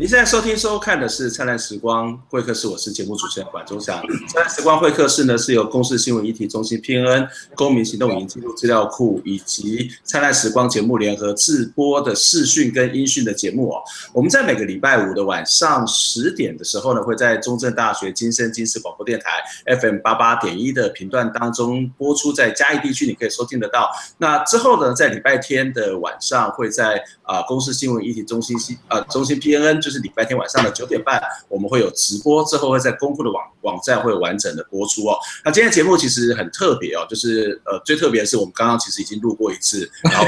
您现在收听收看的是《灿烂时光会客室》，我是节目主持人管中祥。灿烂时光会客室呢，是由公视新闻议题中心 PNN 公民行动影音记录资料库以及灿烂时光节目联合制播的视讯跟音讯的节目哦。我们在每个礼拜五的晚上十点的时候呢，会在中正大学金声金视广播电台 FM 八八点一的频段当中播出，在嘉义地区你可以收听得到。那之后呢，在礼拜天的晚上会在啊公视新闻议题中心新呃中心 PNN。就是礼拜天晚上的九点半，我们会有直播，之后会在公布的网网站会有完整的播出哦。那今天节目其实很特别哦，就是呃最特别的是我们刚刚其实已经录过一次，然后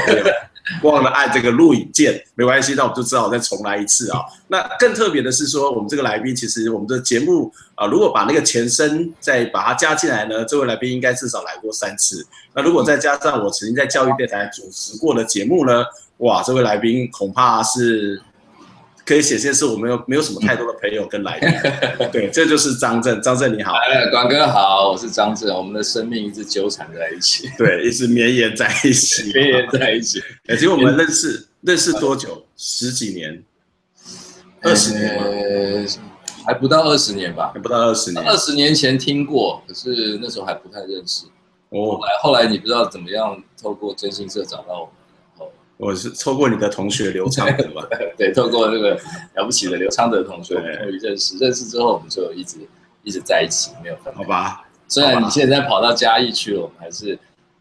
忘了按这个录影键，没关系，那我们就只好再重来一次啊。那更特别的是说，我们这个来宾其实我们的节目啊，如果把那个前身再把它加进来呢，这位来宾应该至少来过三次。那如果再加上我曾经在教育电台主持过的节目呢，哇，这位来宾恐怕是。可以显现是我们没有没有什么太多的朋友跟来宾，对，这就是张震，张震你好，哎，管哥好，我是张震，我们的生命一直纠缠在一起，对，一直绵延在一起，绵延在一起。哎，其实我们认识认识多久？十几年？二十年？呃，还不到二十年吧？还不到二十年。二十年前听过，可是那时候还不太认识。哦，后来后来你不知道怎么样透过征信社找到我们。我是透过你的同学刘昌德吧，对，透过那个了不起的刘昌德同学，终于认识，认识之后我们就一直一直在一起，没有分。好吧，虽然你现在跑到嘉义去了，我们还是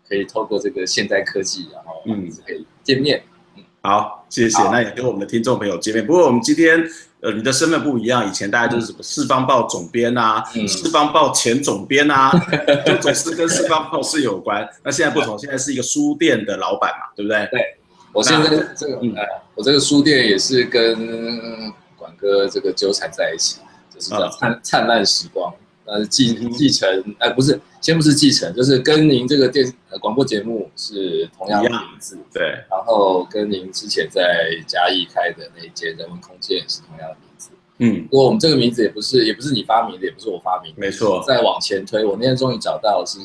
可以透过这个现代科技，然后嗯，可以见面。嗯，好，谢谢。那也跟我们的听众朋友见面。不过我们今天呃，你的身份不一样，以前大家就是什么《四方报》总编啊，《四方报》前总编啊，就总是跟《四方报》是有关。那现在不同，现在是一个书店的老板嘛，对不对？对。我现在这个，嗯，我这个书店也是跟管哥这个纠缠在一起，就是叫灿灿烂时光，呃，继继承，哎，不是，先不是继承，就是跟您这个电广播节目是同样的名字，对，然后跟您之前在嘉义开的那间人文空间也是同样的名字，嗯，不过我们这个名字也不是，也不是你发明的，也不是我发明的，没错。再往前推，我那天终于找到是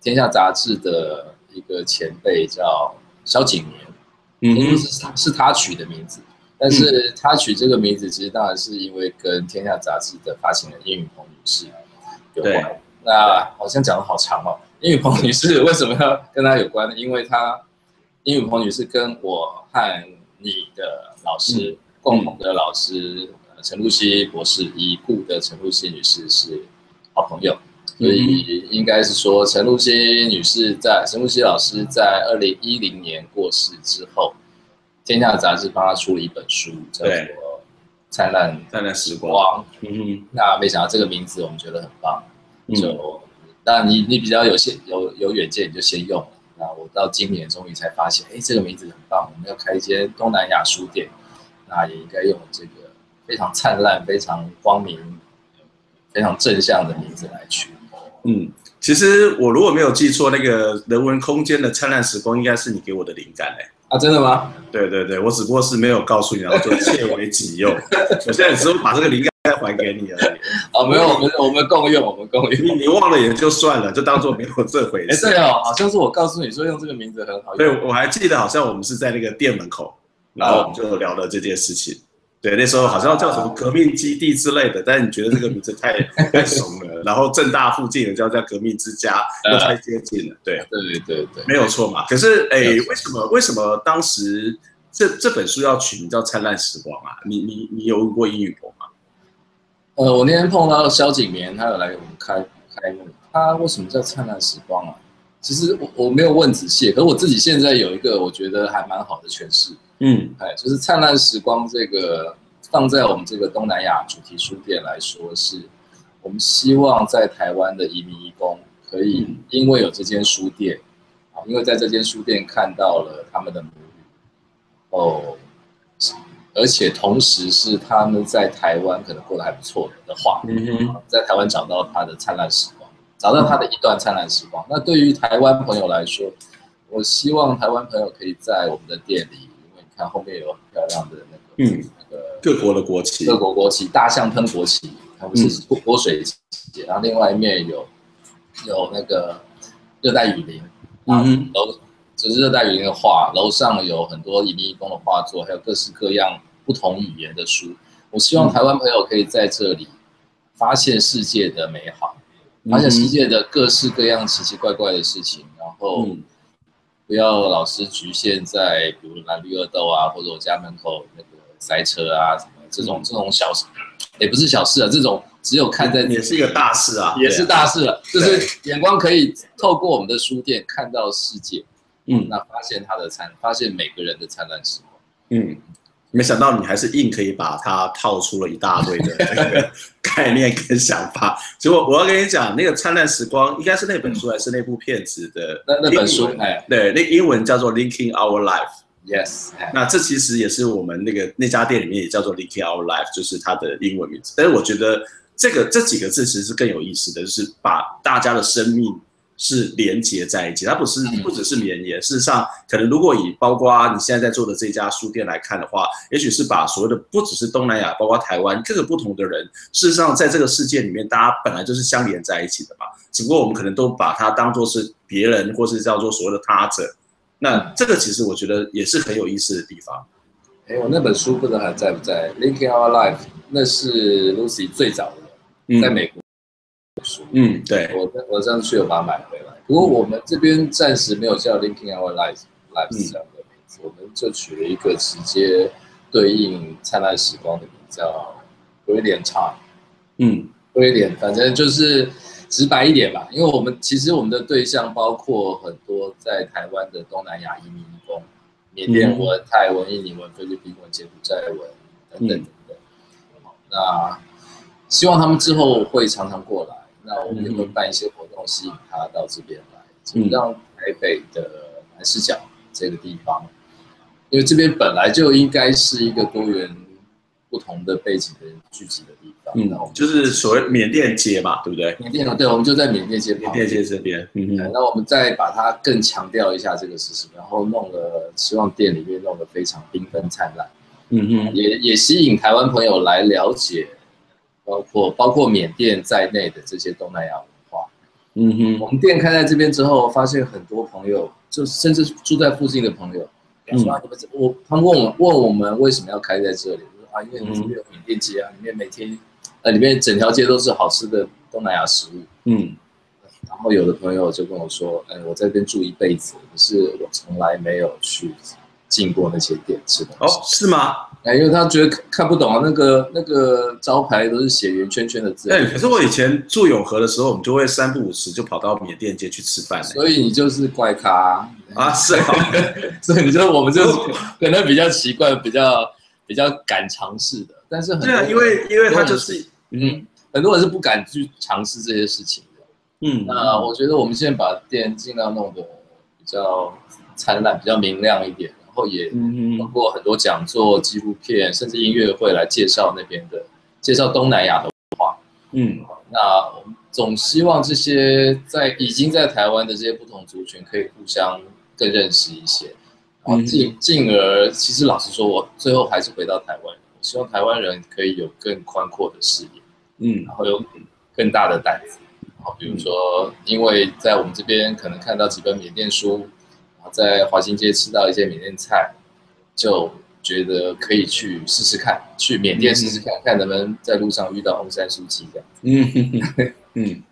天下杂志的一个前辈叫。萧景年，嗯，是他是他取的名字，但是他取这个名字，其实当然是因为跟天下杂志的发行人殷雨鹏女士有关。那好像讲的好长哦，殷雨鹏女士为什么要跟他有关呢？因为她殷雨鹏女士跟我和你的老师、嗯、共同的老师陈露西博士，已故的陈露西女士是好朋友。所以应该是说，陈露西女士在陈露西老师在二零一零年过世之后，天下杂志帮她出了一本书，叫做《灿烂灿烂时光》。嗯哼，那没想到这个名字我们觉得很棒，就那你你比较有先有有远见，你就先用。那我到今年终于才发现，哎，这个名字很棒，我们要开一间东南亚书店，那也应该用这个非常灿烂、非常光明、非常正向的名字来取。嗯，其实我如果没有记错，那个人文空间的灿烂时光应该是你给我的灵感嘞。啊，真的吗？对对对，我只不过是没有告诉你，然后就窃为己用。我现在只是把这个灵感还给你而已。哦，没有，我们我们共用，我们共用。你你忘了也就算了，就当做没有这回事。哎，对哦，好像是我告诉你说用这个名字很好用。对，我还记得好像我们是在那个店门口，然后我们就聊了这件事情。对，那时候好像叫什么革命基地之类的，但是你觉得这个名字太 太怂了。然后正大附近有叫叫革命之家，又太接近了。对，对对对对，没有错嘛。可是哎，为什么为什么当时这这本书要取名叫《灿烂时光》啊？你你你有问过殷雨博吗？呃，我那天碰到萧景年，他有来给我们开开幕。他为什么叫《灿烂时光》啊？其实我我没有问仔细，可是我自己现在有一个我觉得还蛮好的诠释。嗯，哎，就是灿烂时光这个放在我们这个东南亚主题书店来说，是我们希望在台湾的移民义工可以因为有这间书店啊，因为在这间书店看到了他们的母语哦，而且同时是他们在台湾可能过得还不错的话，嗯，在台湾找到他的灿烂时光，找到他的一段灿烂时光。那对于台湾朋友来说，我希望台湾朋友可以在我们的店里。因为你看后面有很漂亮的那个，嗯，那个各国的国旗，各国国旗，大象喷国旗，它不是泼水节，嗯，然后另外一面有有那个热带雨林，嗯，楼就是热带雨林的画，楼上有很多移民工的画作，还有各式各样不同语言的书。我希望台湾朋友可以在这里发现世界的美好，发现世界的各式各样奇奇怪怪的事情，然后不要老是局限在比如蓝绿二斗啊，或者我家门口那个塞车啊什么这种这种小事，也不是小事啊，这种只有看在也是一个大事啊，也是大事了，就是眼光可以透过我们的书店看到世界，嗯，那发现它的灿，发现每个人的灿烂时光，嗯。没想到你还是硬可以把它套出了一大堆的 这个概念跟想法。结果我要跟你讲，那个灿烂时光应该是那本书还是那部片子的？那那本书，哎，对，那英文叫做 Linking Our Life。Yes。那这其实也是我们那个那家店里面也叫做 Linking Our Life，就是它的英文名字。但是我觉得这个这几个字其实是更有意思的，就是把大家的生命。是连接在一起，它不是不只是绵延。事实上，可能如果以包括你现在在做的这家书店来看的话，也许是把所谓的不只是东南亚，包括台湾各个不同的人，事实上在这个世界里面，大家本来就是相连在一起的嘛。只不过我们可能都把它当做是别人，或是叫做所谓的他者。那这个其实我觉得也是很有意思的地方。哎，我那本书不知道还在不在？Linking Our Life，那是 Lucy 最早的，在美国。嗯，对，我我上次有把它买回来。不过我们这边暂时没有叫 Linking Our Lives Lives 这样的名字，我们就取了一个直接对应灿烂时光的名字，叫 Brilliant Time。嗯，Brilliant，反正就是直白一点吧。因为我们其实我们的对象包括很多在台湾的东南亚移民工，缅甸文、泰文、印尼文、菲律宾文、柬埔寨文等等等等。那希望他们之后会常常过来。那我们也会办一些活动，吸引他到这边来，嗯、让台北的南势角这个地方，因为这边本来就应该是一个多元、不同的背景的人聚集的地方。嗯，就是所谓缅甸街嘛，对不对？缅甸啊对，我们就在缅甸街。缅甸街这边，嗯嗯。那我们再把它更强调一下这个事情，然后弄了，希望店里面弄得非常缤纷灿烂。嗯嗯，也也吸引台湾朋友来了解。包括包括缅甸在内的这些东南亚文化，嗯哼，我们店开在这边之后，发现很多朋友，就甚至住在附近的朋友，嗯，说你们我他们问我问我们为什么要开在这里，啊，因为你们这边有缅甸街啊，里面每天呃里面整条街都是好吃的东南亚食物，嗯，然后有的朋友就跟我说，哎，我在这边住一辈子，可是我从来没有去进过那些店吃东西，哦，是吗？哎，因为他觉得看不懂啊，那个那个招牌都是写圆圈圈的字。哎，可是我以前住永和的时候，我们就会三不五时就跑到缅甸街去吃饭。所以你就是怪咖啊，啊是啊，所以你说我们就是可能比较奇怪，比较比较敢尝试的。但是很多对啊，因为因为他就是嗯，很多人是不敢去尝试这些事情的。嗯，那我觉得我们现在把店尽量弄得比较灿烂，比较明亮一点。然后也通过很多讲座、纪录片，甚至音乐会来介绍那边的，介绍东南亚的文化。嗯，那我们总希望这些在已经在台湾的这些不同族群可以互相更认识一些，进进而，其实老实说，我最后还是回到台湾，我希望台湾人可以有更宽阔的视野，嗯，然后有更大的胆子。然后比如说，因为在我们这边可能看到几本缅甸书。然后在华新街吃到一些缅甸菜，就觉得可以去试试看，去缅甸试试看，看能不能在路上遇到翁山书记这样。嗯嗯，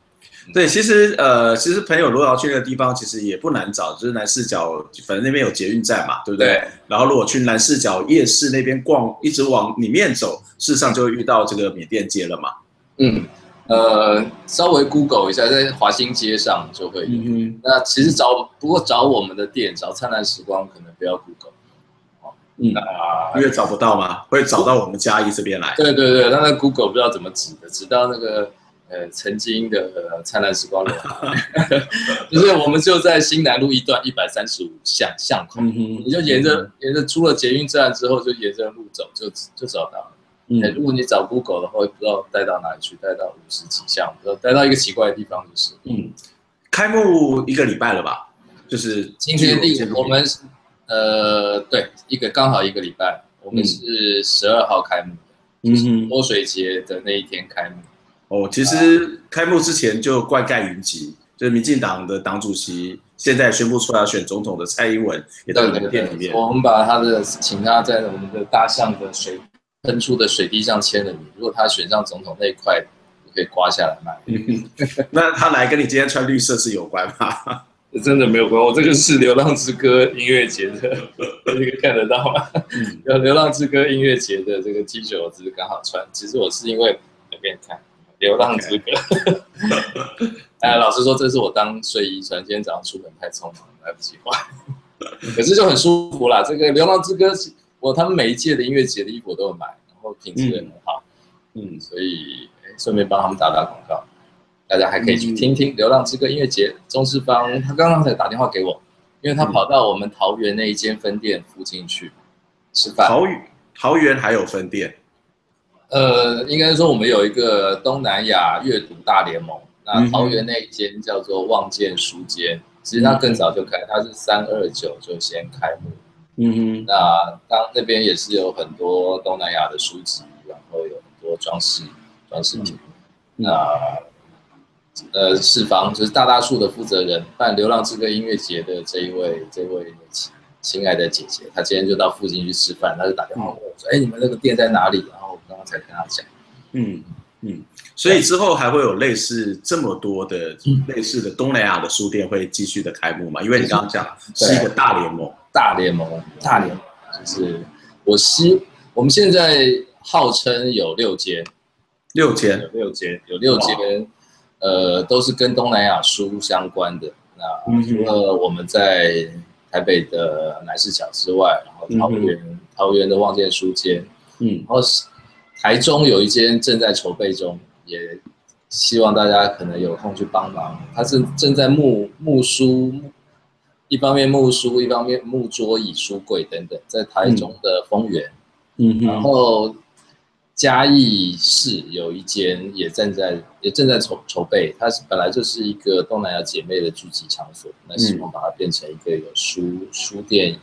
对，其实呃，其实朋友如果要去那个地方，其实也不难找，就是南四角，反正那边有捷运站嘛，对不对？对，然后如果去南四角夜市那边逛，一直往里面走，事实上就会遇到这个缅甸街了嘛。嗯。呃，稍微 Google 一下，在华新街上就会有。嗯哼。那其实找不过找我们的店，找灿烂时光可能不要 Google。嗯。因为找不到嘛？会找到我们嘉义这边来。对对对，那那 Google 不知道怎么指的，指到那个呃曾经的灿烂时光路。就是我们就在新南路一段一百三十五巷巷口，嗯、你就沿着、嗯、沿着出了捷运站之后，就沿着路走，就就找到了。嗯，如果你找 Google 的话，不知道带到哪里去，带到五十几巷，不知道带到一个奇怪的地方就是。嗯，开幕一个礼拜了吧？就是今天第我们呃对一个刚好一个礼拜，我们是十二号开幕的，嗯哼，泼水节的那一天开幕。哦，其实开幕之前就灌溉云集，就是民进党的党主席现在宣布出来要选总统的蔡英文也到你的店里面。我们把他的请他在我们的大象的水喷出的水滴上签了名。如果他选上总统那一块，可以刮下来卖。那他来跟你今天穿绿色是有关吗？真的没有关，我这个是《流浪之歌》音乐节的，这个看得到吗？有《流浪之歌》音乐节的这个 T 恤，我只是刚好穿。其实我是因为我给你看。流浪之歌，哎，老实说，这是我当睡衣穿。今天早上出门太匆忙，来不及换。可是就很舒服啦。这个流浪之歌，我他们每一届的音乐节的衣服我都有买，然后品质也很好。嗯，嗯，所以顺便帮他们打打广告，大家还可以去听听流浪之歌音乐节。钟世芳他刚刚才打电话给我，因为他跑到我们桃园那一间分店附近去吃饭。桃园桃园还有分店。呃，应该说我们有一个东南亚阅读大联盟，那桃园那一间叫做望见书间，其实它更早就开，它是三二九就先开幕。嗯哼，那当那边也是有很多东南亚的书籍，然后有很多装饰装饰品。嗯、那呃，世芳就是大大树的负责人，办流浪之歌音乐节的这一位这一位亲爱的姐姐，她今天就到附近去吃饭，她就打电话问我说：“哎、嗯，你们那个店在哪里？”然后我刚刚才跟她讲，嗯嗯，所以之后还会有类似这么多的类似的东南亚的书店会继续的开幕嘛？因为你刚刚讲是一个大联盟，大联盟，大联盟，就是我希我们现在号称有六间，六间，有六间，有六间，呃，都是跟东南亚书相关的。那除了我们在台北的南市角之外，然后桃园桃园的望见书间，嗯，然后。台中有一间正在筹备中，也希望大家可能有空去帮忙。它是正在木木书，一方面木书，一方面木桌椅、书柜等等，在台中的丰原。嗯，然后嘉义市有一间也正在也正在筹筹备，它是本来就是一个东南亚姐妹的聚集场所，那希望把它变成一个有书书店。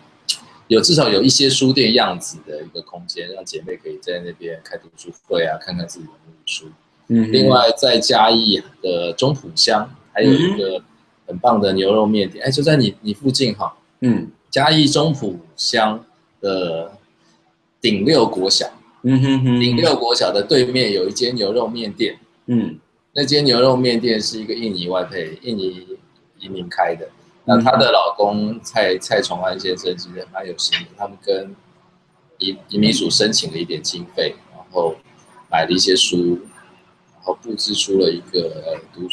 有至少有一些书店样子的一个空间，让姐妹可以在那边开读书会啊，看看自己的书。嗯，另外在嘉义的中埔乡还有一个很棒的牛肉面店，哎，就在你你附近哈。嗯，嘉义中埔乡的顶六国小，嗯哼哼，顶六国小的对面有一间牛肉面店。嗯，那间牛肉面店是一个印尼外配，印尼移民开的。那她的老公蔡蔡崇安先生其实蛮有心的，他们跟移移民署申请了一点经费，然后买了一些书，然后布置出了一个读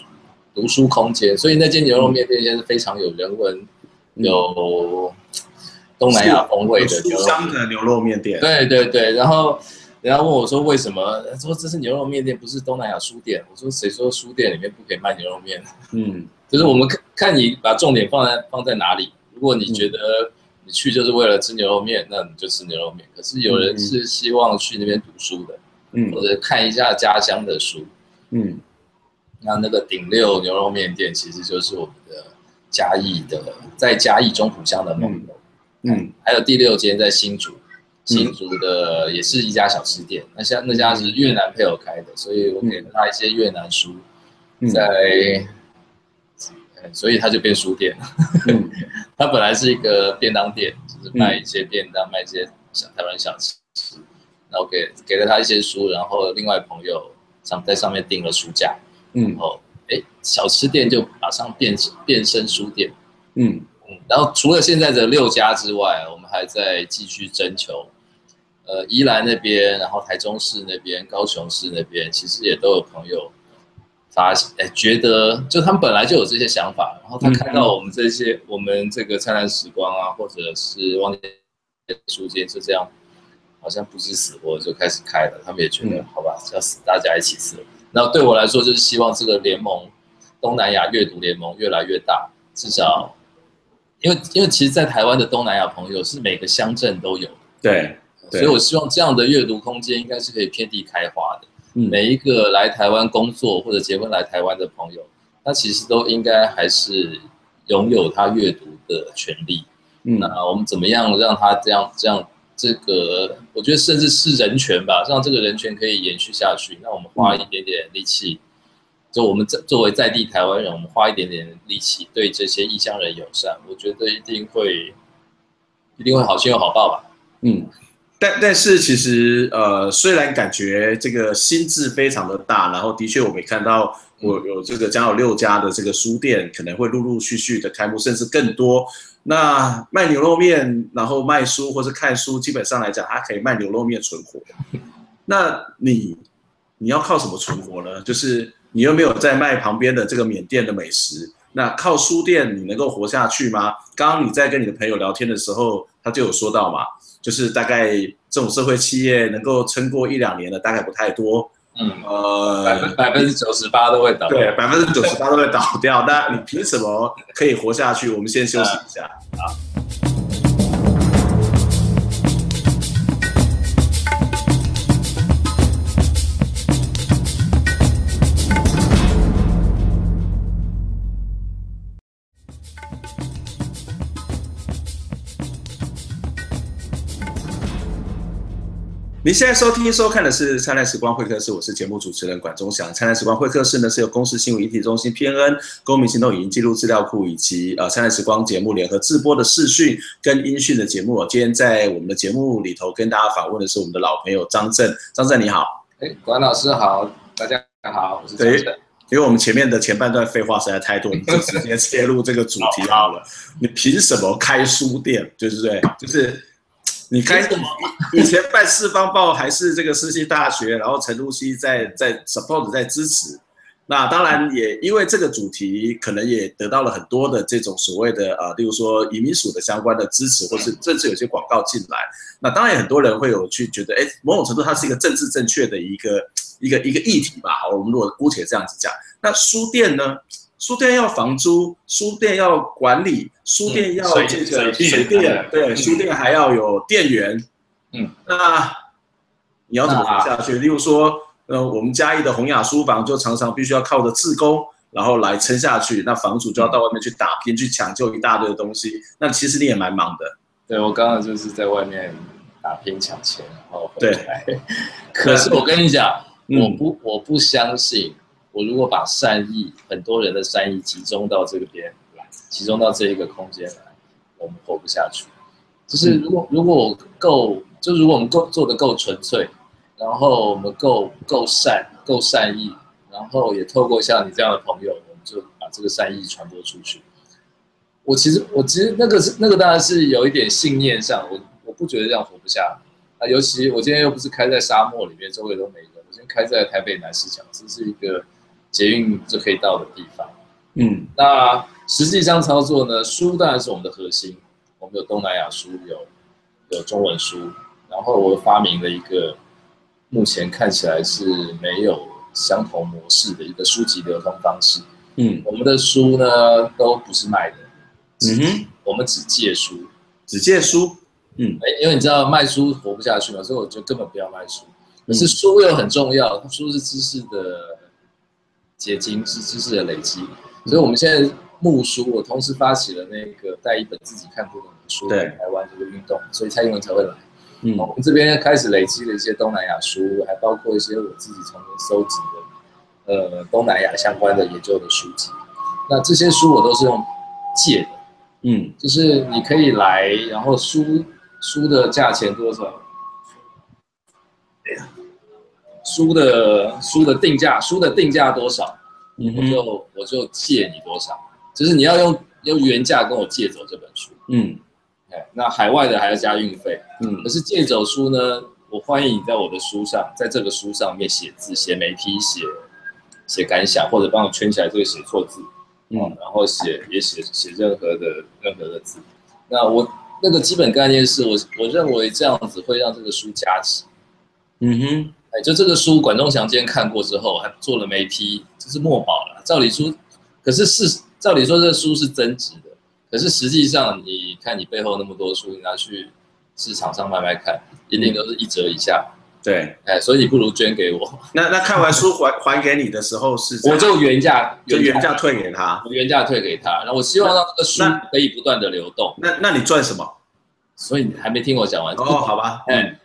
读书空间。所以那间牛肉面店现在是非常有人文、嗯、有东南亚风味的牛肉香的牛肉面店。对对对，然后人家问我说为什么？说这是牛肉面店，不是东南亚书店。我说谁说书店里面不可以卖牛肉面？嗯。就是我们看看你把重点放在放在哪里。如果你觉得你去就是为了吃牛肉面，那你就吃牛肉面。可是有人是希望去那边读书的，嗯，或者看一下家乡的书，嗯。那那个顶六牛肉面店其实就是我们的嘉义的，在嘉义中埔乡的梦游，嗯，还有第六间在新竹，新竹的也是一家小吃店。那家那家是越南配偶开的，所以我给了他一些越南书，在。所以他就变书店了。嗯，他本来是一个便当店，就是卖一些便当，嗯、卖一些小台湾小吃。然后给给了他一些书，然后另外朋友上在上面订了书架。嗯，然后哎，小吃店就马上变变身书店。嗯嗯，然后除了现在的六家之外，我们还在继续征求。呃，宜兰那边，然后台中市那边，高雄市那边，其实也都有朋友。发现哎，觉得就他们本来就有这些想法，然后他看到我们这些，嗯、我们这个灿烂时光啊，或者是望见书间就这样，好像不知死活就开始开了，他们也觉得、嗯、好吧，要死大家一起死。然后对我来说，就是希望这个联盟，东南亚阅读联盟越来越大，至少，因为因为其实，在台湾的东南亚朋友是每个乡镇都有，对，对，所以我希望这样的阅读空间应该是可以遍地开花的。每一个来台湾工作或者结婚来台湾的朋友，他其实都应该还是拥有他阅读的权利。嗯，那我们怎么样让他这样这样这个？我觉得甚至是人权吧，让这个人权可以延续下去。那我们花一点点力气，就我们作为在地台湾人，我们花一点点力气对这些异乡人友善，我觉得一定会一定会好心有好报吧。嗯，但但是其实呃，虽然感觉这个心智非常的大，然后的确我们看到我有这个将有六家的这个书店可能会陆陆续续的开幕，甚至更多。那卖牛肉面，然后卖书或是看书，基本上来讲，它可以卖牛肉面存活。那你你要靠什么存活呢？就是。你又没有在卖旁边的这个缅甸的美食，那靠书店你能够活下去吗？刚刚你在跟你的朋友聊天的时候，他就有说到嘛，就是大概这种社会企业能够撑过一两年的大概不太多，嗯，呃，百分百分之九十八都会倒，对，百分之九十八都会倒掉。那你凭什么可以活下去？我们先休息一下，好。你现在收听收看的是灿烂时光会客室，我是节目主持人管中祥。灿烂时光会客室呢是由公司新闻议题中心 PNN 公民行动影音记录资料库以及呃灿烂时光节目联合制播的视讯跟音讯的节目。今天在我们的节目里头跟大家访问的是我们的老朋友张震，张震你好。哎，管老师好，大家好，我是张震。因为我们前面的前半段废话实在太多，我们就直接切入这个主题好了。你凭什么开书店？就是对，就是。你开以前办四方报还是这个世新大学，然后陈露西在在 support 在支持，那当然也因为这个主题，可能也得到了很多的这种所谓的呃，例如说移民署的相关的支持，或是甚至有些广告进来。那当然很多人会有去觉得，哎，某种程度它是一个政治正确的一个一个一个议题吧。好，我们如果姑且这样子讲，那书店呢？书店要房租，书店要管理，书店要这个水电，对，书店还要有店员，嗯，那你要怎么活下去？例如说，呃，我们嘉义的洪雅书房就常常必须要靠着自工，然后来撑下去，那房主就要到外面去打拼，去抢救一大堆的东西，那其实你也蛮忙的。对，我刚刚就是在外面打拼抢钱，然后回来。对，可是我跟你讲，我不，我不相信。我如果把善意，很多人的善意集中到这个边来，集中到这一个空间来，我们活不下去。就是如果如果我够，就如果我们够做的够纯粹，然后我们够够善够善意，然后也透过像你这样的朋友，我们就把这个善意传播出去。我其实我其实那个是那个当然是有一点信念上，我我不觉得这样活不下啊。尤其我今天又不是开在沙漠里面，周围都没人，我今天开在台北南市角，这是一个。捷运就可以到的地方，嗯，那实际上操作呢，书当然是我们的核心，我们有东南亚书，有有中文书，然后我发明了一个目前看起来是没有相同模式的一个书籍流通方式，嗯，我们的书呢都不是卖的，嗯哼，我们只借书，只借书，嗯，哎，因为你知道卖书活不下去嘛，所以我就根本不要卖书，可是书又很重要，书是知识的。结晶是知识的累积，所以我们现在募书，我同时发起了那个带一本自己看不懂的书来台湾这个运动，所以蔡英文才会来。嗯，我们这边开始累积了一些东南亚书，还包括一些我自己重新搜集的，呃，东南亚相关的研究的书籍。那这些书我都是用借的，嗯，就是你可以来，然后书书的价钱多少？书的书的定价，书的定价多少，我就我就借你多少，就是你要用用原价跟我借走这本书，嗯，哎，那海外的还要加运费，嗯，可是借走书呢，我欢迎你在我的书上，在这个书上面写字，写眉批，写写感想，或者帮我圈起来这个写错字，嗯，然后写也写写任何的任何的字，那我那个基本概念是我我认为这样子会让这个书加值，嗯哼。哎，就这个书，管仲祥今天看过之后，还做了媒批，这是墨宝了。照理说，可是是照理说，这个书是增值的。可是实际上，你看你背后那么多书，你拿去市场上卖卖看，一定都是一折以下。对，哎，所以你不如捐给我。那那看完书还还给你的时候是？我就原价，就原价退给他。我原价退给他，然后我希望让这个书可以不断的流动。那那，那你赚什么？所以你还没听我讲完。哦，好吧，嗯。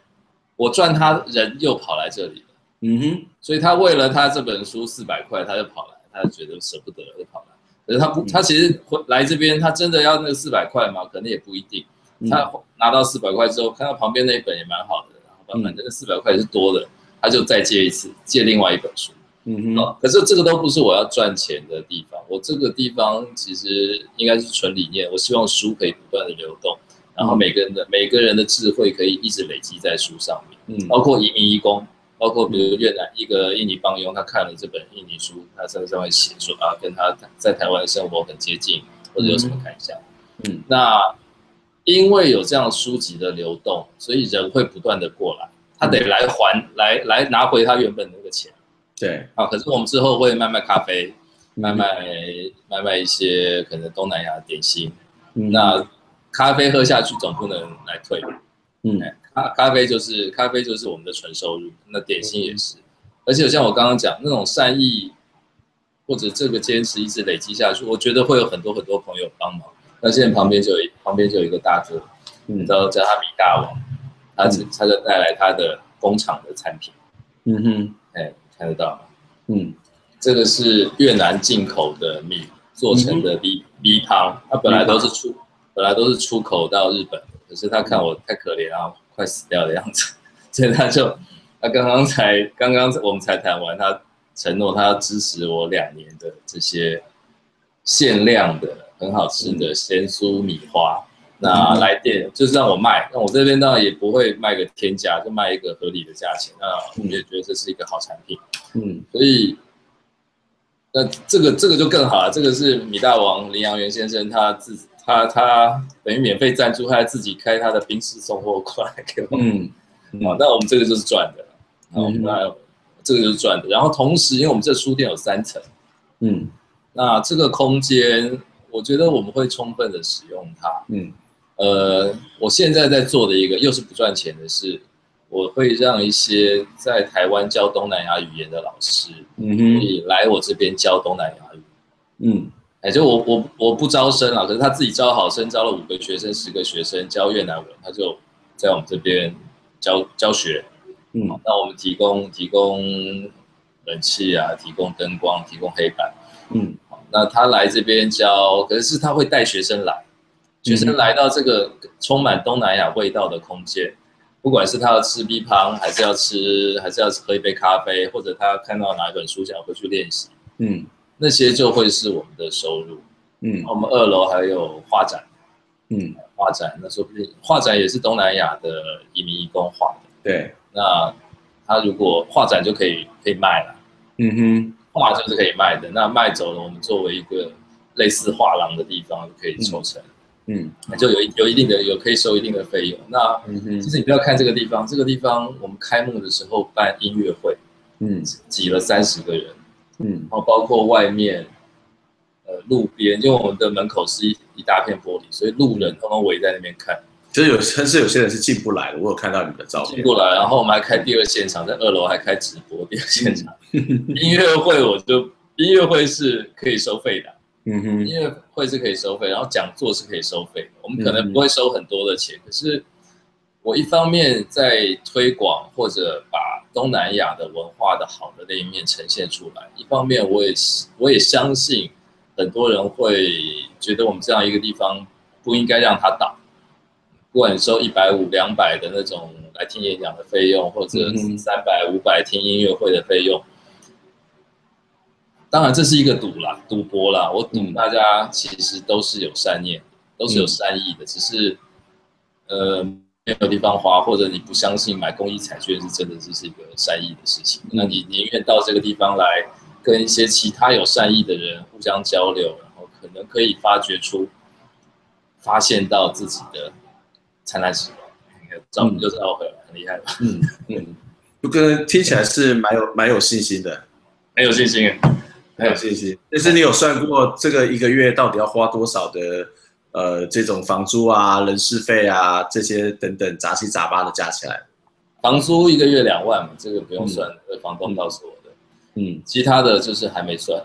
我赚他人又跑来这里了，嗯哼，所以他为了他这本书四百块，他就跑来，他就觉得舍不得就跑来。可是他不，他其实回来这边，他真的要那个四百块吗？可能也不一定。他拿到四百块之后，看到旁边那一本也蛮好的，然后反正那四百块也是多的，他就再借一次，借另外一本书。嗯哼。可是这个都不是我要赚钱的地方，我这个地方其实应该是纯理念。我希望书可以不断的流动，然后每个人的每个人的智慧可以一直累积在书上面。嗯。包括移民移工。包括比如越南一个印尼帮佣，他看了这本印尼书，他甚至上会写说啊，跟他在台湾的生活很接近，或者有什么感想。嗯，那因为有这样书籍的流动，所以人会不断的过来，他得来还、嗯、来来拿回他原本的那个钱。对啊，可是我们之后会卖卖咖啡，卖卖卖卖一些可能东南亚的点心。嗯，那咖啡喝下去总不能来退。嗯。咖咖啡就是咖啡就是我们的纯收入，那点心也是，而且像我刚刚讲那种善意，或者这个坚持一直累积下去，我觉得会有很多很多朋友帮忙。那现在旁边就有旁边就有一个大哥，嗯，叫叫他米大王，他只他就带来他的工厂的产品，嗯哼，哎，看得到吗？嗯，这个是越南进口的米做成的米米汤，它本来都是出本来都是出口到日本，可是他看我太可怜啊。快死掉的样子，所以他就，他刚刚才刚刚我们才谈完，他承诺他要支持我两年的这些限量的很好吃的咸酥米花，那来电就是让我卖，那我这边当然也不会卖个天价，就卖一个合理的价钱，那我们也觉得这是一个好产品，嗯，所以那这个这个就更好了，这个是米大王林阳元先生他自己。他他等于免费赞助，他还自己开他的冰室送货过来给我们。嗯，好，那我们这个就是赚的。嗯，那这个就是赚的。然后同时，因为我们这书店有三层，嗯，那这个空间，我觉得我们会充分的使用它。嗯，呃，我现在在做的一个又是不赚钱的事，我会让一些在台湾教东南亚语言的老师，嗯，可以来我这边教东南亚语。嗯。哎，就我我我不招生了，可是他自己招好生，招了五个学生、十个学生教越南文，他就在我们这边教教学。嗯，那我们提供提供冷气啊，提供灯光，提供黑板。嗯，那他来这边教，可是他会带学生来，学生来到这个充满东南亚味道的空间，不管是他要吃 B 胖，还是要吃，还是要喝一杯咖啡，或者他看到哪一本书想回去练习。嗯。那些就会是我们的收入，嗯，我们二楼还有画展，嗯，画展那说不定画展也是东南亚的移民义工画的，对，那他如果画展就可以可以卖了，嗯哼，画就是可以卖的，那卖走了，我们作为一个类似画廊的地方就可以抽成，嗯，那就有有一定的有可以收一定的费用，那其实你不要看这个地方，这个地方我们开幕的时候办音乐会，嗯，挤了三十个人。嗯，然后包括外面，呃，路边，因为我们的门口是一一大片玻璃，所以路人通通围在那边看。就是有，甚至有些人是进不来的。我有看到你的照片。进不来，然后我们还开第二现场，在二楼还开直播第二现场。音乐会我就音乐会是可以收费的，嗯哼，音乐会是可以收费，然后讲座是可以收费的。我们可能不会收很多的钱，嗯、可是我一方面在推广或者把。东南亚的文化的好的那一面呈现出来，一方面我也我也相信很多人会觉得我们这样一个地方不应该让它倒，不管你收一百五、两百的那种来听演讲的费用，或者三百、五百听音乐会的费用，当然这是一个赌啦，赌博啦，我赌大家其实都是有善念，都是有善意的，只是呃。没有地方花，或者你不相信买公益彩券是真的，这是一个善意的事情。那你宁愿到这个地方来，跟一些其他有善意的人互相交流，然后可能可以发掘出、发现到自己的灿烂时光。照片就是奥会很厉害吧？嗯嗯，就跟听起来是蛮有蛮有信心的，很有信心，很有信心。但是你有算过这个一个月到底要花多少的？呃，这种房租啊、人事费啊，这些等等杂七杂八的加起来，房租一个月两万嘛，这个不用算，嗯、房东告诉我的。嗯，其他的就是还没算，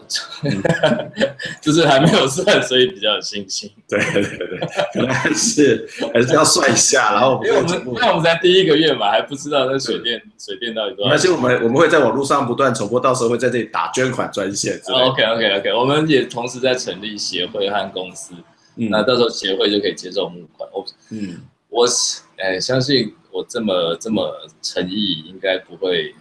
就是还没有算，所以比较有信心。对对对，可能还是还是要算一下，然后因为我们因为我们才第一个月嘛，还不知道那水电水电到底多少。而且我们我们会在网络上不断重播，到时候会在这里打捐款专线。OK OK OK，我们也同时在成立协会和公司，嗯、那到时候协会就可以接受募款。我嗯，我哎相信我这么这么诚意，应该不会。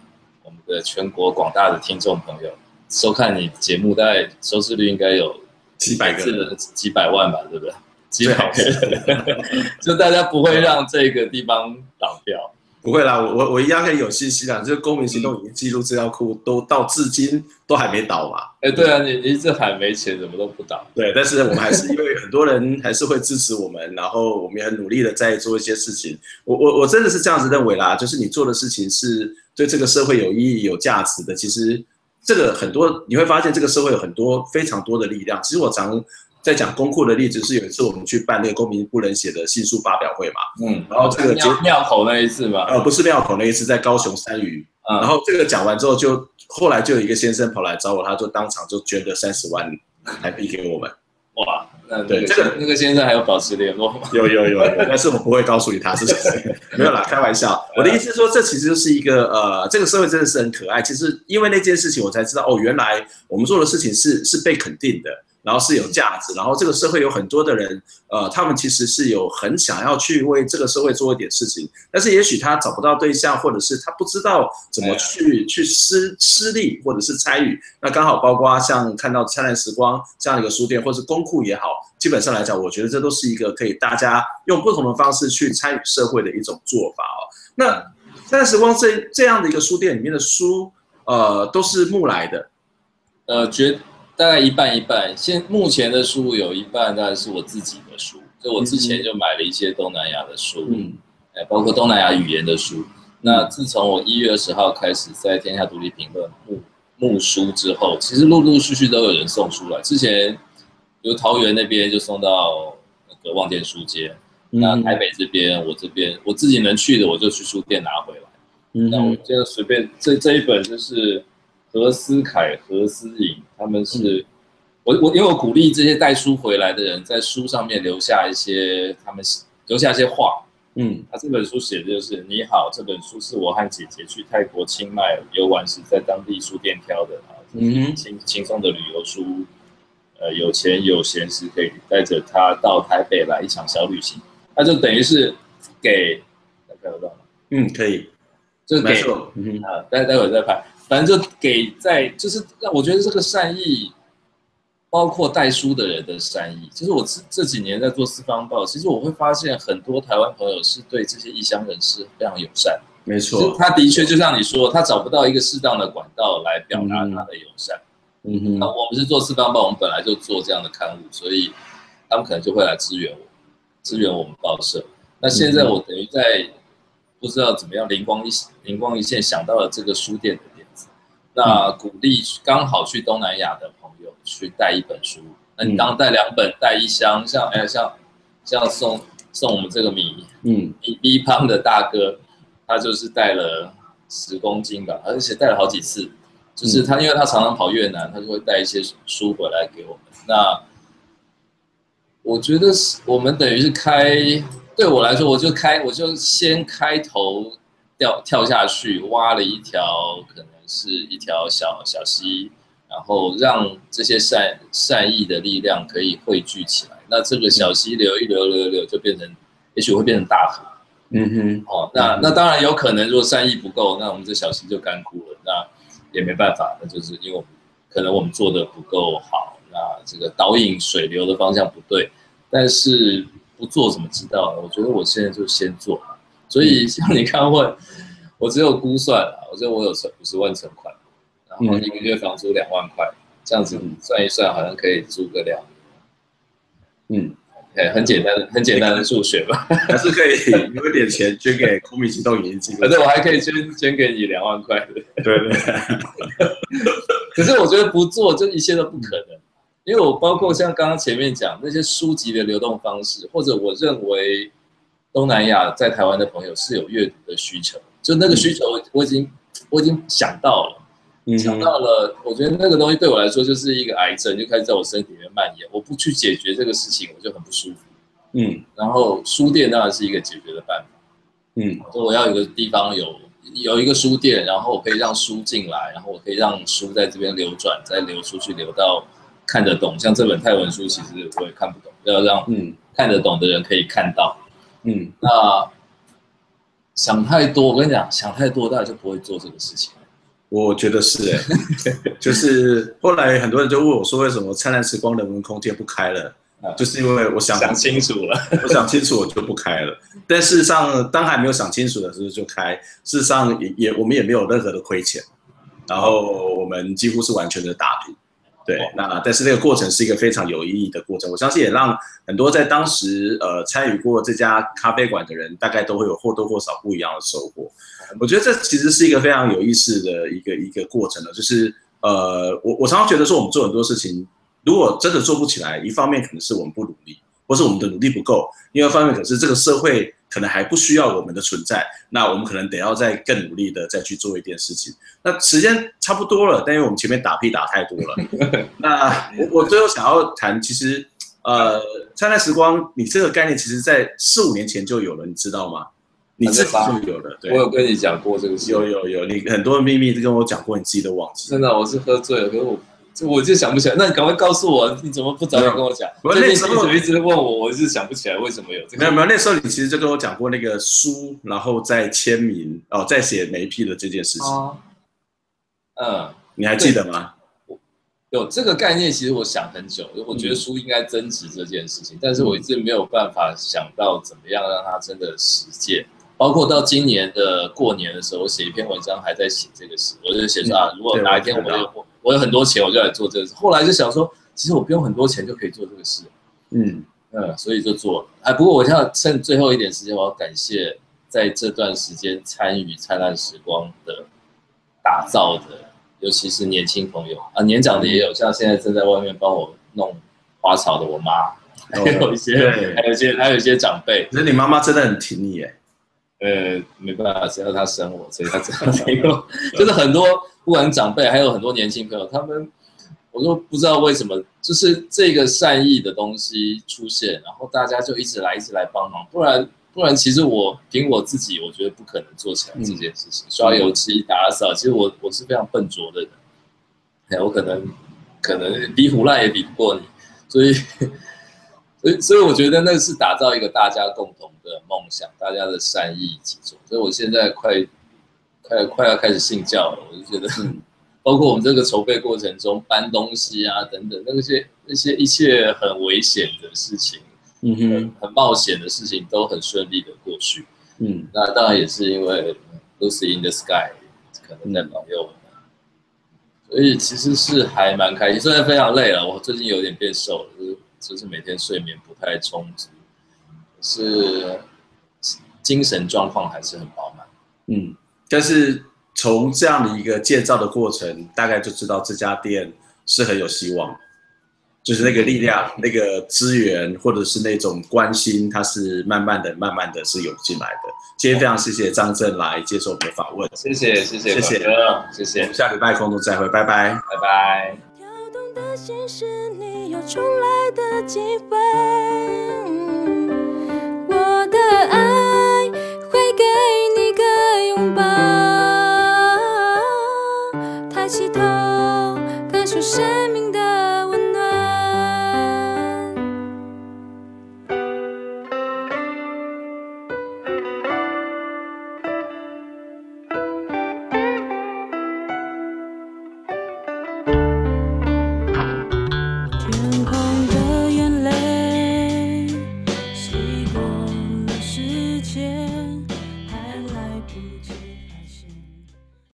我们的全国广大的听众朋友收看你节目，大概收视率应该有几百个人，几百万吧，对不对？几百个人，就大家不会让这个地方倒掉。不会啦，我我一样很有信心啦。就是公民行动影音记录资料库都到至今都还没倒嘛。哎，对啊，你你一直喊没钱，怎么都不倒？对，但是我们还是因为很多人还是会支持我们，然后我们也很努力的在做一些事情。我我我真的是这样子认为啦，就是你做的事情是对这个社会有意义、有价值的。其实这个很多你会发现，这个社会有很多非常多的力量。其实我常。在讲公库的例子是有一次我们去办那个公民不能写的信书发表会嘛，嗯，然后这个庙口那一次嘛，呃，不是庙口那一次，在高雄三余，嗯，然后这个讲完之后就，就后来就有一个先生跑来找我，他就当场就捐了三十万台币给我们，哇，那对这个那个先生还有保持联络吗？有有有，有，但是我不会告诉你他是谁，没有啦，开玩笑。我的意思是说，这其实就是一个呃，这个社会真的是很可爱。其实因为那件事情，我才知道哦，原来我们做的事情是是被肯定的。然后是有价值，然后这个社会有很多的人，呃，他们其实是有很想要去为这个社会做一点事情，但是也许他找不到对象，或者是他不知道怎么去去施施力，或者是参与。那刚好包括像看到灿烂时光这样的一个书店，或是公库也好，基本上来讲，我觉得这都是一个可以大家用不同的方式去参与社会的一种做法哦。那灿烂时光这这样的一个书店里面的书，呃，都是募来的，呃，绝。大概一半一半，现目前的书有一半大概是我自己的书，就我之前就买了一些东南亚的书，嗯，包括东南亚语言的书。嗯、那自从我一月二十号开始在天下独立评论募募书之后，其实陆陆续续都有人送书来。之前由桃园那边就送到那个望见书街，嗯、那台北这边我这边我自己能去的我就去书店拿回来。嗯，那我现在随便这这一本就是。何思凯、何思颖，他们是，嗯、我我因为我鼓励这些带书回来的人，在书上面留下一些他们留下一些话。嗯，他这本书写的就是：你好，这本书是我和姐姐去泰国清迈游玩时在当地书店挑的啊，轻轻松的旅游书。呃，有钱有闲时可以带着他到台北来一场小旅行。那就等于是给，看得到吗？嗯，可以，就给，嗯啊，待待会再拍。反正就给在，就是让我觉得这个善意，包括带书的人的善意。其实我这这几年在做四方报，其实我会发现很多台湾朋友是对这些异乡人士非常友善。没错，他的确就像你说，他找不到一个适当的管道来表达他的友善。嗯哼，那我们是做四方报，我们本来就做这样的刊物，所以他们可能就会来支援我，支援我们报社。那现在我等于在不知道怎么样灵光一灵光一现想到了这个书店的。那鼓励刚好去东南亚的朋友去带一本书，那你当带两本带一箱，像哎像像送送我们这个米，嗯，B B 胖的大哥，他就是带了十公斤吧，而且带了好几次，就是他因为他常常跑越南，他就会带一些书回来给我们。那我觉得是我们等于是开，对我来说，我就开我就先开头掉跳下去挖了一条可能。是一条小小溪，然后让这些善善意的力量可以汇聚起来。那这个小溪流一流流流，就变成，也许会变成大河。嗯哼，哦，那那当然有可能，如果善意不够，那我们这小溪就干枯了。那也没办法，那就是因为我们可能我们做的不够好，那这个导引水流的方向不对。但是不做怎么知道呢？我觉得我现在就先做。所以像你刚问。我只有估算了，我觉得我有存五十万存款，然后一个月房租两万块，这样子算一算，好像可以租个两年。嗯，哎，很简单的，很简单的数学吧，还是可以有一点钱捐给公民行动影音。反正我还可以捐捐给你两万块的。对对。可是我觉得不做，就一切都不可能，因为我包括像刚刚前面讲那些书籍的流动方式，或者我认为东南亚在台湾的朋友是有阅读的需求。就那个需求，我已经我已经想到了，想到了，我觉得那个东西对我来说就是一个癌症，就开始在我身体里面蔓延。我不去解决这个事情，我就很不舒服。嗯，然后书店当然是一个解决的办法。嗯，我要有个地方有有一个书店，然后我可以让书进来，然后我可以让书在这边流转，再流出去，流到看得懂。像这本泰文书，其实我也看不懂，要让嗯看得懂的人可以看到。嗯，那想太多，我跟你讲，想太多，大家就不会做这个事情。我觉得是哎、欸，就是后来很多人就问我说，为什么灿烂时光人文空间不开了？就是因为我想想清楚了，我想清楚我就不开了。但事实上，当还没有想清楚的时候就开，事实上也也我们也没有任何的亏钱，然后我们几乎是完全的打平。对，那但是那个过程是一个非常有意义的过程，我相信也让很多在当时呃参与过这家咖啡馆的人，大概都会有或多或少不一样的收获。我觉得这其实是一个非常有意思的一个一个过程了，就是呃，我我常常觉得说，我们做很多事情，如果真的做不起来，一方面可能是我们不努力，或是我们的努力不够；另外一方面，可是这个社会可能还不需要我们的存在，那我们可能得要再更努力的再去做一件事情。那时间差不多了，但因为我们前面打屁打太多了，那我我最后想要谈，其实呃，灿烂时光，你这个概念其实在四五年前就有了，你知道吗？你自己就有了，对，我有跟你讲过这个事，有有有，你很多的秘密都跟我讲过，你自己都忘记。真的，我是喝醉了，可是我。我就想不起来，那你赶快告诉我，你怎么不早点跟我讲？我那时候一直问我，我就想不起来为什么有这个。没有没有，那时候你其实就跟我讲过那个书，然后再签名哦，再写每一批的这件事情。哦、嗯，你还记得吗？有这个概念，其实我想很久，我觉得书应该增值这件事情，嗯、但是我一直没有办法想到怎么样让它真的实践。包括到今年的过年的时候，我写一篇文章还在写这个事，我就写说啊，如果哪一天我有。我有很多钱，我就来做这个事。后来就想说，其实我不用很多钱就可以做这个事。嗯嗯，所以就做了。哎，不过我要趁最后一点时间，我要感谢在这段时间参与灿烂时光的打造的，尤其是年轻朋友啊，年长的也有，像现在正在外面帮我弄花草的我妈，还 有一些，还有一些，还有一些长辈。可是你妈妈真的很挺你耶。呃，没办法，只要她生我，所以她这样挺我。就是很多。不管长辈还有很多年轻朋友，他们我都不知道为什么，就是这个善意的东西出现，然后大家就一直来，一直来帮忙。不然，不然，其实我凭我自己，我觉得不可能做起来这件事情。嗯、刷油漆、打扫，其实我我是非常笨拙的人，哎，我可能可能比虎烂也比不过你，所以，所以，所以我觉得那是打造一个大家共同的梦想，大家的善意一起做。所以我现在快。快快要开始信教了，我就觉得，包括我们这个筹备过程中搬东西啊等等，那些那些一切很危险的事情，嗯哼很，冒险的事情都很顺利的过去。嗯，那当然也是因为 Lucy in the Sky 可能在保佑我们，所以其实是还蛮开心，虽然非常累了，我最近有点变瘦了，就是就是每天睡眠不太充足，是精神状况还是很饱满。嗯。但是从这样的一个建造的过程，大概就知道这家店是很有希望，就是那个力量、那个资源或者是那种关心，它是慢慢的、慢慢的是涌进来的。今天非常谢谢张震来接受我们的访问，谢谢谢谢谢谢，谢谢，我们下礼拜空中再会，拜拜。拜拜。跳动的心是，你有重来的机会，我的爱生